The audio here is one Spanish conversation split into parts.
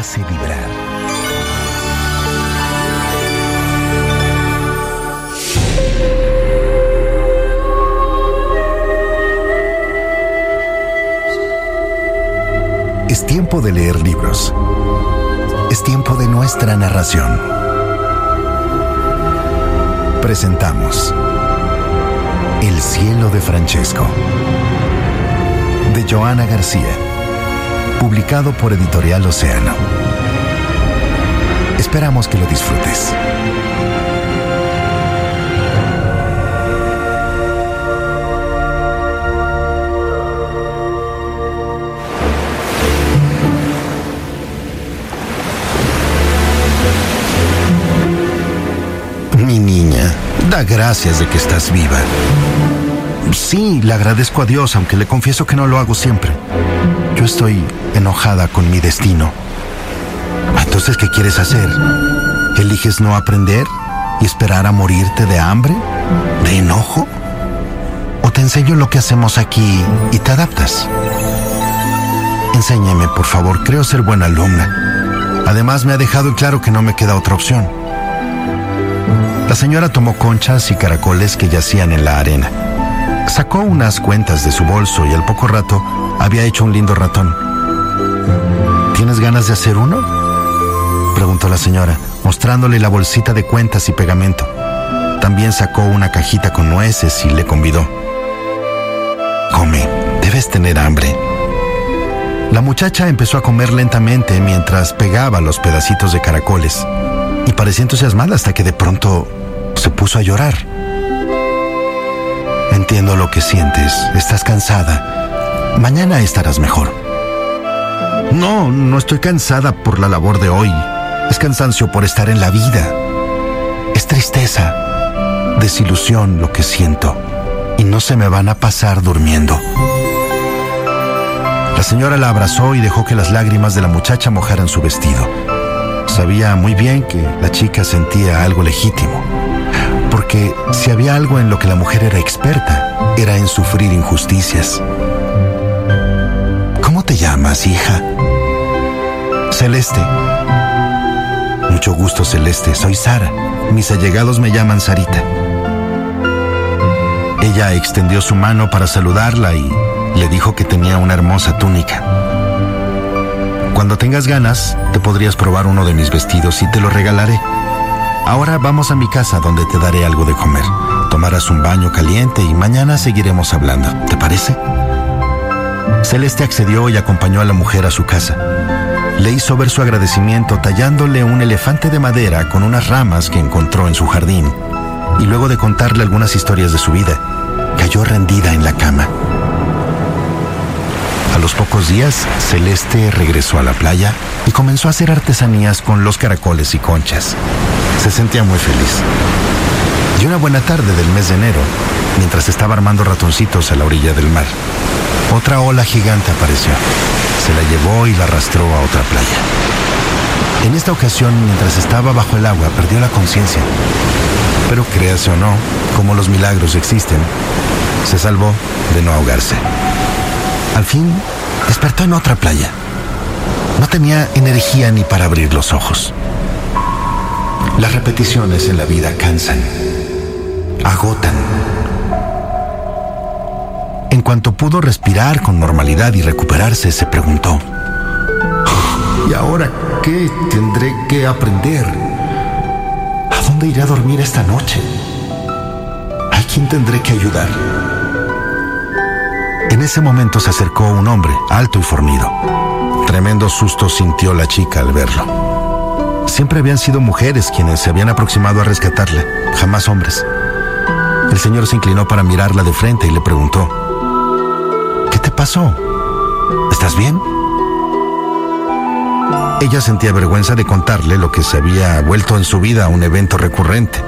Hace vibrar. Es tiempo de leer libros. Es tiempo de nuestra narración. Presentamos El cielo de Francesco, de Joana García, publicado por Editorial Océano. Esperamos que lo disfrutes. Mi niña, da gracias de que estás viva. Sí, le agradezco a Dios, aunque le confieso que no lo hago siempre. Yo estoy enojada con mi destino. Entonces, ¿qué quieres hacer? ¿Eliges no aprender y esperar a morirte de hambre? ¿De enojo? ¿O te enseño lo que hacemos aquí y te adaptas? Enséñeme, por favor, creo ser buena alumna. Además, me ha dejado claro que no me queda otra opción. La señora tomó conchas y caracoles que yacían en la arena. Sacó unas cuentas de su bolso y al poco rato había hecho un lindo ratón. ¿Tienes ganas de hacer uno? Preguntó la señora, mostrándole la bolsita de cuentas y pegamento. También sacó una cajita con nueces y le convidó. Come, debes tener hambre. La muchacha empezó a comer lentamente mientras pegaba los pedacitos de caracoles y parecía entusiasmada hasta que de pronto se puso a llorar. Entiendo lo que sientes, estás cansada. Mañana estarás mejor. No, no estoy cansada por la labor de hoy. Es cansancio por estar en la vida. Es tristeza, desilusión lo que siento. Y no se me van a pasar durmiendo. La señora la abrazó y dejó que las lágrimas de la muchacha mojaran su vestido. Sabía muy bien que la chica sentía algo legítimo, porque si había algo en lo que la mujer era experta, era en sufrir injusticias. ¿Cómo te llamas, hija? Celeste. Mucho gusto, Celeste. Soy Sara. Mis allegados me llaman Sarita. Ella extendió su mano para saludarla y le dijo que tenía una hermosa túnica. Cuando tengas ganas, te podrías probar uno de mis vestidos y te lo regalaré. Ahora vamos a mi casa donde te daré algo de comer. Tomarás un baño caliente y mañana seguiremos hablando. ¿Te parece? Celeste accedió y acompañó a la mujer a su casa. Le hizo ver su agradecimiento tallándole un elefante de madera con unas ramas que encontró en su jardín. Y luego de contarle algunas historias de su vida, cayó rendida en la cama. A los pocos días, Celeste regresó a la playa y comenzó a hacer artesanías con los caracoles y conchas. Se sentía muy feliz. Y una buena tarde del mes de enero, mientras estaba armando ratoncitos a la orilla del mar, otra ola gigante apareció. Se la llevó y la arrastró a otra playa. En esta ocasión, mientras estaba bajo el agua, perdió la conciencia. Pero créase o no, como los milagros existen, se salvó de no ahogarse. Al fin, despertó en otra playa. No tenía energía ni para abrir los ojos. Las repeticiones en la vida cansan, agotan. En cuanto pudo respirar con normalidad y recuperarse, se preguntó, ¿y ahora qué tendré que aprender? ¿A dónde iré a dormir esta noche? ¿A quién tendré que ayudar? En ese momento se acercó un hombre, alto y fornido. Tremendo susto sintió la chica al verlo. Siempre habían sido mujeres quienes se habían aproximado a rescatarla, jamás hombres. El señor se inclinó para mirarla de frente y le preguntó, ¿qué te pasó? ¿Estás bien? Ella sentía vergüenza de contarle lo que se había vuelto en su vida un evento recurrente.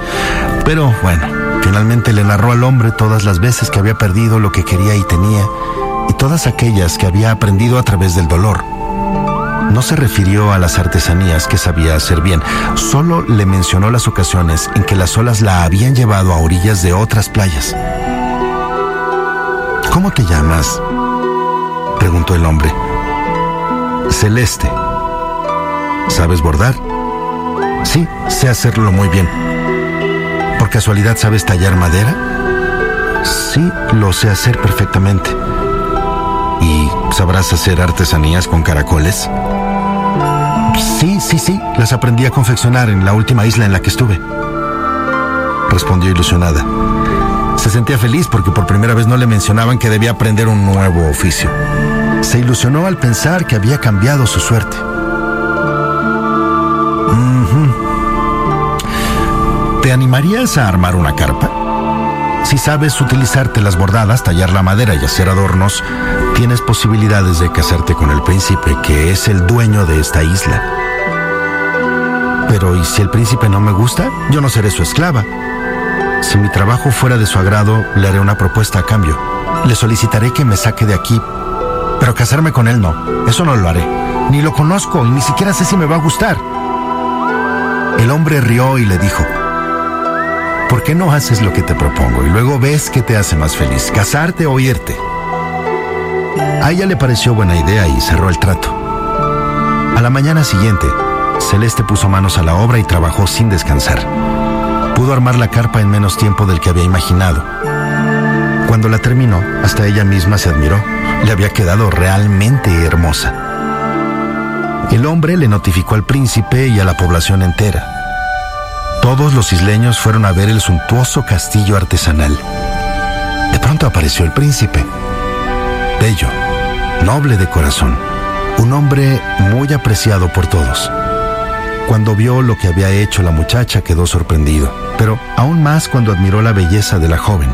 Pero bueno, finalmente le narró al hombre todas las veces que había perdido lo que quería y tenía, y todas aquellas que había aprendido a través del dolor. No se refirió a las artesanías que sabía hacer bien, solo le mencionó las ocasiones en que las olas la habían llevado a orillas de otras playas. ¿Cómo te llamas? preguntó el hombre. Celeste. ¿Sabes bordar? Sí, sé hacerlo muy bien. ¿Por casualidad sabes tallar madera? Sí, lo sé hacer perfectamente. ¿Y sabrás hacer artesanías con caracoles? Sí, sí, sí, las aprendí a confeccionar en la última isla en la que estuve. Respondió ilusionada. Se sentía feliz porque por primera vez no le mencionaban que debía aprender un nuevo oficio. Se ilusionó al pensar que había cambiado su suerte. ¿Te animarías a armar una carpa? Si sabes utilizarte las bordadas, tallar la madera y hacer adornos, tienes posibilidades de casarte con el príncipe, que es el dueño de esta isla. Pero ¿y si el príncipe no me gusta? Yo no seré su esclava. Si mi trabajo fuera de su agrado, le haré una propuesta a cambio. Le solicitaré que me saque de aquí. Pero casarme con él no. Eso no lo haré. Ni lo conozco y ni siquiera sé si me va a gustar. El hombre rió y le dijo, ¿por qué no haces lo que te propongo y luego ves qué te hace más feliz, casarte o irte? A ella le pareció buena idea y cerró el trato. A la mañana siguiente, Celeste puso manos a la obra y trabajó sin descansar. Pudo armar la carpa en menos tiempo del que había imaginado. Cuando la terminó, hasta ella misma se admiró. Le había quedado realmente hermosa. El hombre le notificó al príncipe y a la población entera. Todos los isleños fueron a ver el suntuoso castillo artesanal. De pronto apareció el príncipe. Bello, noble de corazón, un hombre muy apreciado por todos. Cuando vio lo que había hecho la muchacha quedó sorprendido, pero aún más cuando admiró la belleza de la joven.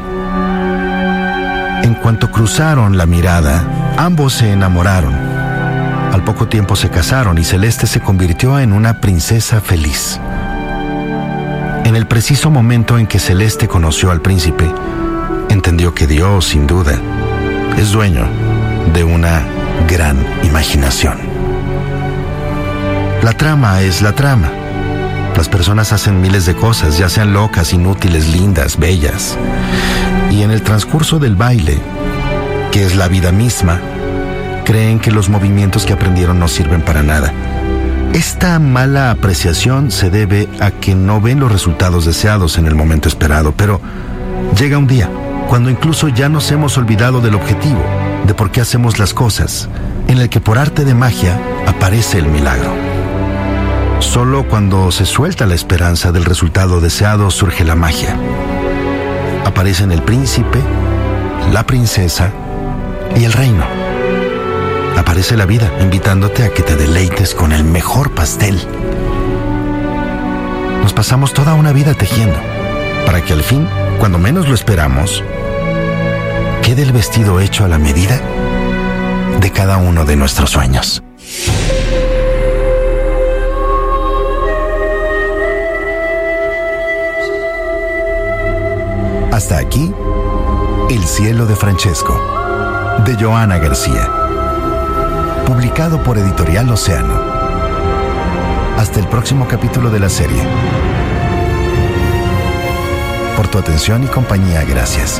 En cuanto cruzaron la mirada, ambos se enamoraron. Al poco tiempo se casaron y Celeste se convirtió en una princesa feliz. En el preciso momento en que Celeste conoció al príncipe, entendió que Dios, sin duda, es dueño de una gran imaginación. La trama es la trama. Las personas hacen miles de cosas, ya sean locas, inútiles, lindas, bellas. Y en el transcurso del baile, que es la vida misma, creen que los movimientos que aprendieron no sirven para nada. Esta mala apreciación se debe a que no ven los resultados deseados en el momento esperado, pero llega un día cuando incluso ya nos hemos olvidado del objetivo, de por qué hacemos las cosas, en el que por arte de magia aparece el milagro. Solo cuando se suelta la esperanza del resultado deseado surge la magia. Aparecen el príncipe, la princesa y el reino. Aparece la vida invitándote a que te deleites con el mejor pastel. Nos pasamos toda una vida tejiendo, para que al fin, cuando menos lo esperamos, quede el vestido hecho a la medida de cada uno de nuestros sueños. Hasta aquí, El cielo de Francesco, de Joana García. Publicado por Editorial Océano. Hasta el próximo capítulo de la serie. Por tu atención y compañía, gracias.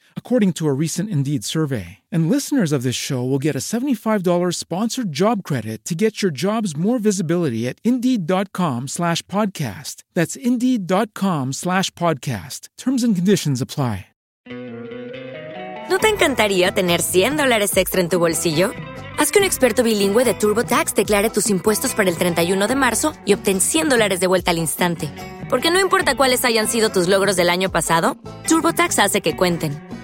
according to a recent Indeed survey. And listeners of this show will get a $75 sponsored job credit to get your jobs more visibility at Indeed.com slash podcast. That's Indeed.com slash podcast. Terms and conditions apply. ¿No te encantaría tener 100 dólares extra en tu bolsillo? Haz que un experto bilingüe de TurboTax declare tus impuestos para el 31 de marzo y obtén 100 dólares de vuelta al instante. Porque no importa cuáles hayan sido tus logros del año pasado, TurboTax hace que cuenten.